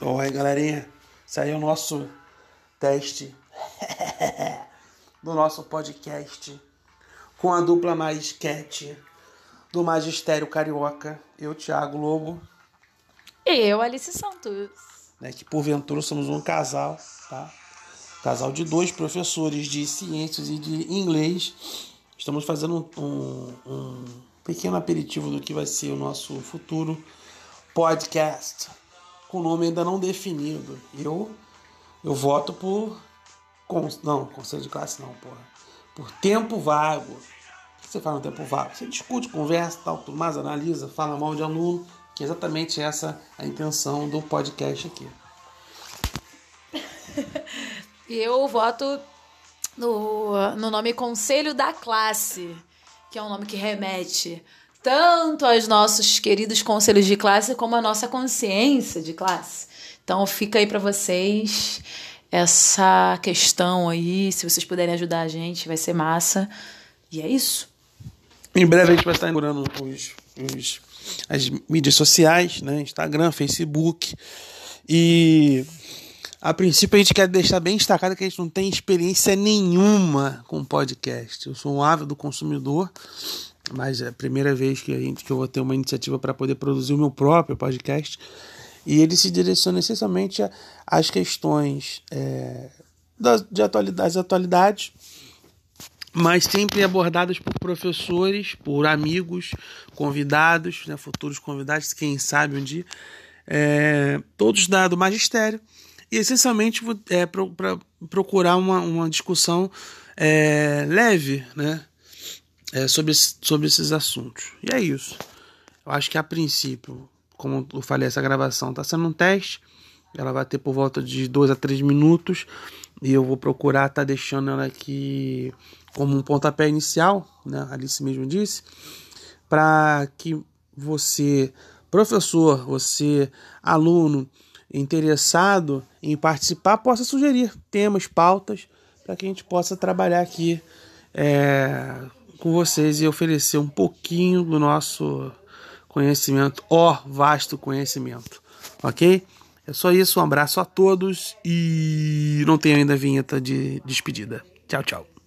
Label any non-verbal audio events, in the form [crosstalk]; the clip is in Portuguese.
Oi, galerinha. Isso aí é o nosso teste [laughs] do nosso podcast com a dupla mais cat do Magistério Carioca. Eu, Thiago Lobo. E eu, Alice Santos. Né, que porventura somos um casal, tá? Casal de dois professores de ciências e de inglês. Estamos fazendo um, um, um pequeno aperitivo do que vai ser o nosso futuro podcast com nome ainda não definido. Eu eu voto por não, conselho de classe não, porra. Por tempo vago. O que você faz no tempo vago? Você discute, conversa, tal, tudo mais, analisa, fala mal de aluno, que é exatamente essa a intenção do podcast aqui. [laughs] Eu voto no, no nome Conselho da Classe, que é um nome que remete tanto aos nossos queridos conselhos de classe como à nossa consciência de classe. Então fica aí para vocês essa questão aí, se vocês puderem ajudar a gente, vai ser massa. E é isso. Em breve a gente vai estar inaugurando os, os, as mídias sociais, né? Instagram, Facebook. E a princípio a gente quer deixar bem destacado que a gente não tem experiência nenhuma com podcast. Eu sou um ávido consumidor mas é a primeira vez que, a gente, que eu vou ter uma iniciativa para poder produzir o meu próprio podcast. E ele se direciona essencialmente às questões é, das, de atualidade, das atualidades, mas sempre abordadas por professores, por amigos, convidados, né, futuros convidados, quem sabe um dia, é, todos da, do magistério, e essencialmente é, para procurar uma, uma discussão é, leve, né? É, sobre, sobre esses assuntos. E é isso. Eu acho que a princípio, como eu falei, essa gravação está sendo um teste. Ela vai ter por volta de 2 a 3 minutos. E eu vou procurar estar tá deixando ela aqui como um pontapé inicial, né? Alice mesmo disse, para que você, professor, você, aluno interessado em participar, possa sugerir temas, pautas, para que a gente possa trabalhar aqui é, com vocês e oferecer um pouquinho do nosso conhecimento, ó vasto conhecimento, ok? É só isso, um abraço a todos e não tenho ainda vinheta de despedida. Tchau, tchau.